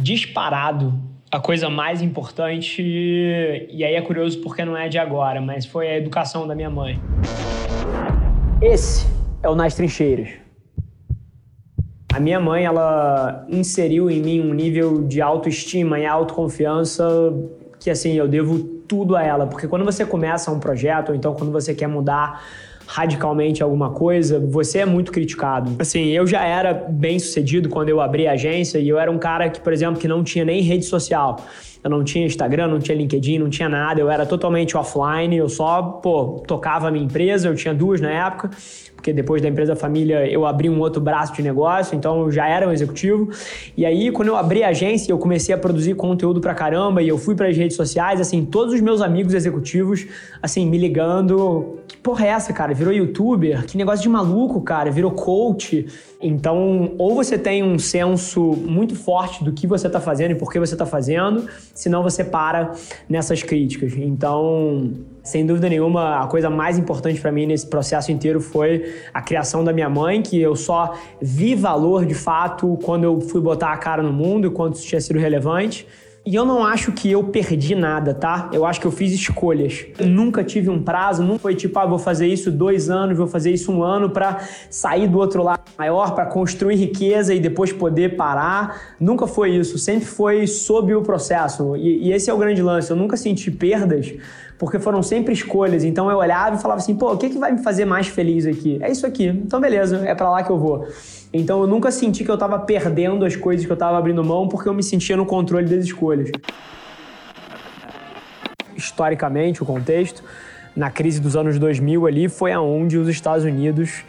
disparado a coisa mais importante, e aí é curioso porque não é de agora, mas foi a educação da minha mãe. Esse é o Nas Trincheiras. A minha mãe, ela inseriu em mim um nível de autoestima e autoconfiança que, assim, eu devo tudo a ela. Porque quando você começa um projeto, ou então quando você quer mudar radicalmente alguma coisa, você é muito criticado. Assim, eu já era bem sucedido quando eu abri a agência e eu era um cara que, por exemplo, que não tinha nem rede social. Eu não tinha Instagram, não tinha LinkedIn, não tinha nada, eu era totalmente offline, eu só, pô, tocava a minha empresa, eu tinha duas na época, porque depois da empresa família eu abri um outro braço de negócio, então eu já era um executivo. E aí, quando eu abri a agência, eu comecei a produzir conteúdo pra caramba e eu fui para as redes sociais, assim, todos os meus amigos executivos, assim, me ligando. Que porra é essa, cara? Virou youtuber? Que negócio de maluco, cara? Virou coach. Então, ou você tem um senso muito forte do que você está fazendo e por que você está fazendo, senão você para nessas críticas. Então, sem dúvida nenhuma, a coisa mais importante para mim nesse processo inteiro foi a criação da minha mãe, que eu só vi valor de fato quando eu fui botar a cara no mundo e quando isso tinha sido relevante. E eu não acho que eu perdi nada, tá? Eu acho que eu fiz escolhas. Eu nunca tive um prazo, não foi tipo, ah, vou fazer isso dois anos, vou fazer isso um ano para sair do outro lado maior, para construir riqueza e depois poder parar. Nunca foi isso. Sempre foi sob o processo. E, e esse é o grande lance. Eu nunca senti perdas porque foram sempre escolhas. Então eu olhava e falava assim, pô, o que, que vai me fazer mais feliz aqui? É isso aqui. Então beleza, é para lá que eu vou. Então eu nunca senti que eu estava perdendo as coisas que eu estava abrindo mão porque eu me sentia no controle das escolhas. Historicamente, o contexto, na crise dos anos 2000 ali foi aonde os Estados Unidos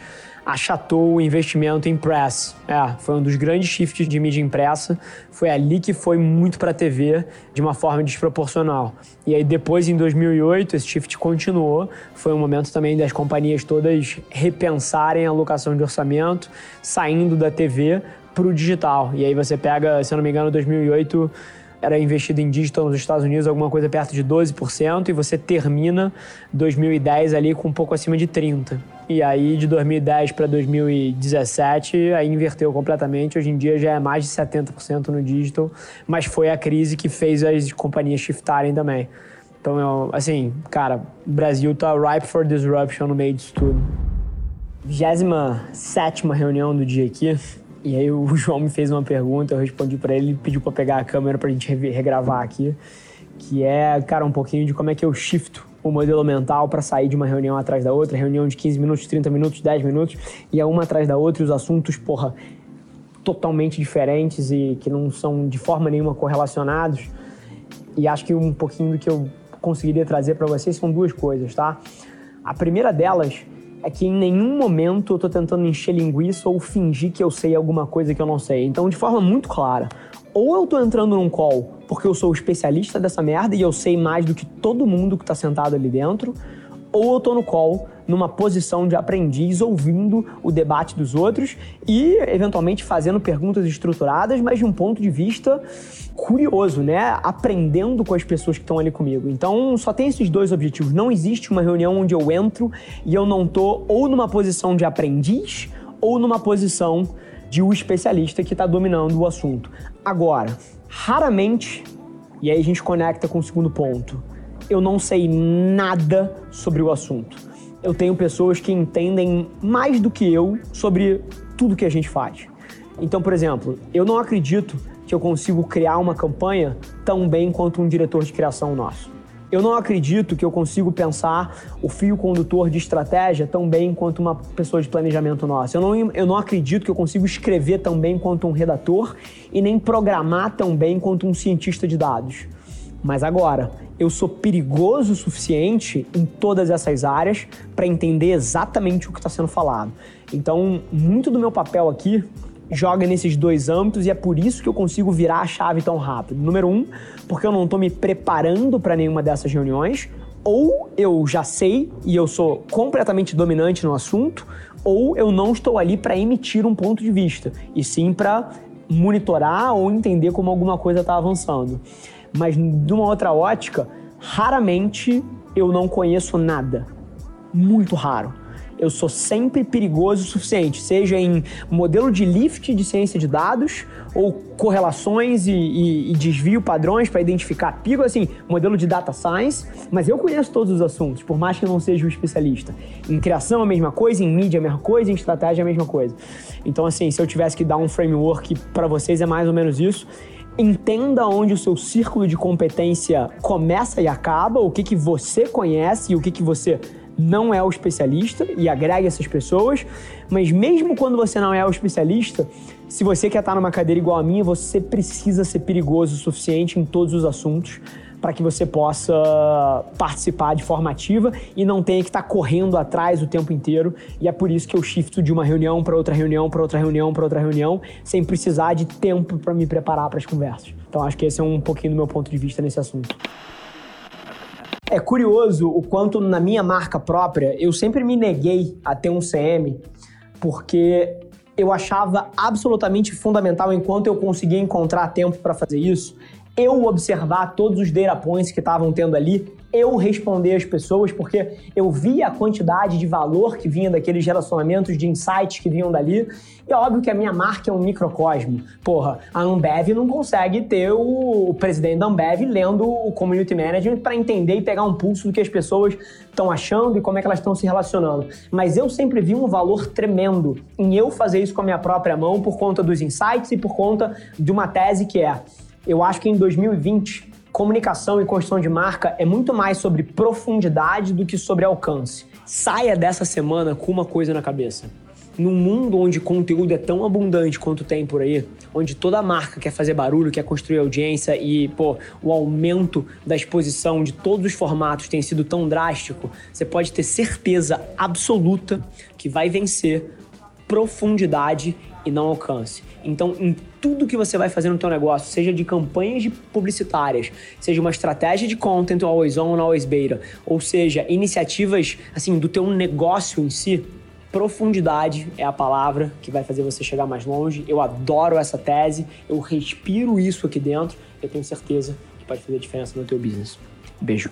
achatou o investimento em press. É, foi um dos grandes shifts de mídia impressa. Foi ali que foi muito para a TV de uma forma desproporcional. E aí depois, em 2008, esse shift continuou. Foi um momento também das companhias todas repensarem a alocação de orçamento, saindo da TV para o digital. E aí você pega, se eu não me engano, 2008 era investido em digital nos Estados Unidos alguma coisa perto de 12% e você termina 2010 ali com um pouco acima de 30%. E aí de 2010 para 2017 aí inverteu completamente. Hoje em dia já é mais de 70% no digital, mas foi a crise que fez as companhias shiftarem também. Então, eu, assim, cara, o Brasil tá ripe for disruption no meio disso tudo. 27 reunião do dia aqui. E aí o João me fez uma pergunta, eu respondi para ele, ele pediu para pegar a câmera pra gente regravar aqui, que é, cara, um pouquinho de como é que eu shifto o modelo mental para sair de uma reunião atrás da outra, reunião de 15 minutos, 30 minutos, 10 minutos, e é uma atrás da outra, e os assuntos, porra, totalmente diferentes e que não são de forma nenhuma correlacionados. E acho que um pouquinho do que eu conseguiria trazer para vocês são duas coisas, tá? A primeira delas é que em nenhum momento eu tô tentando encher linguiça ou fingir que eu sei alguma coisa que eu não sei. Então, de forma muito clara, ou eu tô entrando num call porque eu sou o especialista dessa merda e eu sei mais do que todo mundo que tá sentado ali dentro, ou eu tô no call numa posição de aprendiz, ouvindo o debate dos outros e, eventualmente, fazendo perguntas estruturadas, mas de um ponto de vista curioso, né? Aprendendo com as pessoas que estão ali comigo. Então, só tem esses dois objetivos. Não existe uma reunião onde eu entro e eu não tô ou numa posição de aprendiz ou numa posição de um especialista que está dominando o assunto. Agora, raramente, e aí a gente conecta com o segundo ponto, eu não sei nada sobre o assunto. Eu tenho pessoas que entendem mais do que eu sobre tudo que a gente faz. Então, por exemplo, eu não acredito que eu consigo criar uma campanha tão bem quanto um diretor de criação nosso. Eu não acredito que eu consigo pensar o fio condutor de estratégia tão bem quanto uma pessoa de planejamento nossa. Eu não, eu não acredito que eu consigo escrever tão bem quanto um redator e nem programar tão bem quanto um cientista de dados. Mas agora, eu sou perigoso o suficiente em todas essas áreas para entender exatamente o que está sendo falado. Então, muito do meu papel aqui joga nesses dois âmbitos e é por isso que eu consigo virar a chave tão rápido. Número um, porque eu não estou me preparando para nenhuma dessas reuniões, ou eu já sei e eu sou completamente dominante no assunto, ou eu não estou ali para emitir um ponto de vista, e sim para monitorar ou entender como alguma coisa está avançando. Mas de uma outra ótica, raramente eu não conheço nada. Muito raro eu sou sempre perigoso o suficiente, seja em modelo de lift de ciência de dados ou correlações e, e, e desvio padrões para identificar pico, assim, modelo de data science, mas eu conheço todos os assuntos, por mais que eu não seja um especialista. Em criação a mesma coisa, em mídia a mesma coisa, em estratégia a mesma coisa. Então, assim, se eu tivesse que dar um framework para vocês é mais ou menos isso entenda onde o seu círculo de competência começa e acaba, o que, que você conhece e o que, que você não é o especialista e agregue essas pessoas. Mas mesmo quando você não é o especialista, se você quer estar numa cadeira igual a minha, você precisa ser perigoso o suficiente em todos os assuntos para que você possa participar de forma ativa e não tenha que estar correndo atrás o tempo inteiro. E é por isso que eu shifto de uma reunião para outra reunião, para outra reunião, para outra reunião, sem precisar de tempo para me preparar para as conversas. Então acho que esse é um pouquinho do meu ponto de vista nesse assunto. É curioso o quanto na minha marca própria eu sempre me neguei a ter um CM, porque eu achava absolutamente fundamental, enquanto eu conseguia encontrar tempo para fazer isso, eu observar todos os data points que estavam tendo ali, eu responder às pessoas, porque eu via a quantidade de valor que vinha daqueles relacionamentos, de insights que vinham dali. E é óbvio que a minha marca é um microcosmo. Porra, a Ambev não consegue ter o, presidente da Ambev lendo o community management para entender e pegar um pulso do que as pessoas estão achando e como é que elas estão se relacionando. Mas eu sempre vi um valor tremendo em eu fazer isso com a minha própria mão por conta dos insights e por conta de uma tese que é eu acho que em 2020, comunicação e construção de marca é muito mais sobre profundidade do que sobre alcance. Saia dessa semana com uma coisa na cabeça. Num mundo onde conteúdo é tão abundante quanto tem por aí, onde toda marca quer fazer barulho, quer construir audiência e, pô, o aumento da exposição de todos os formatos tem sido tão drástico, você pode ter certeza absoluta que vai vencer profundidade e não alcance. Então, em tudo que você vai fazer no teu negócio, seja de campanhas de publicitárias, seja uma estratégia de content always on, always beta, ou seja, iniciativas assim do teu negócio em si, profundidade é a palavra que vai fazer você chegar mais longe. Eu adoro essa tese, eu respiro isso aqui dentro, eu tenho certeza que pode fazer diferença no teu business. Beijo.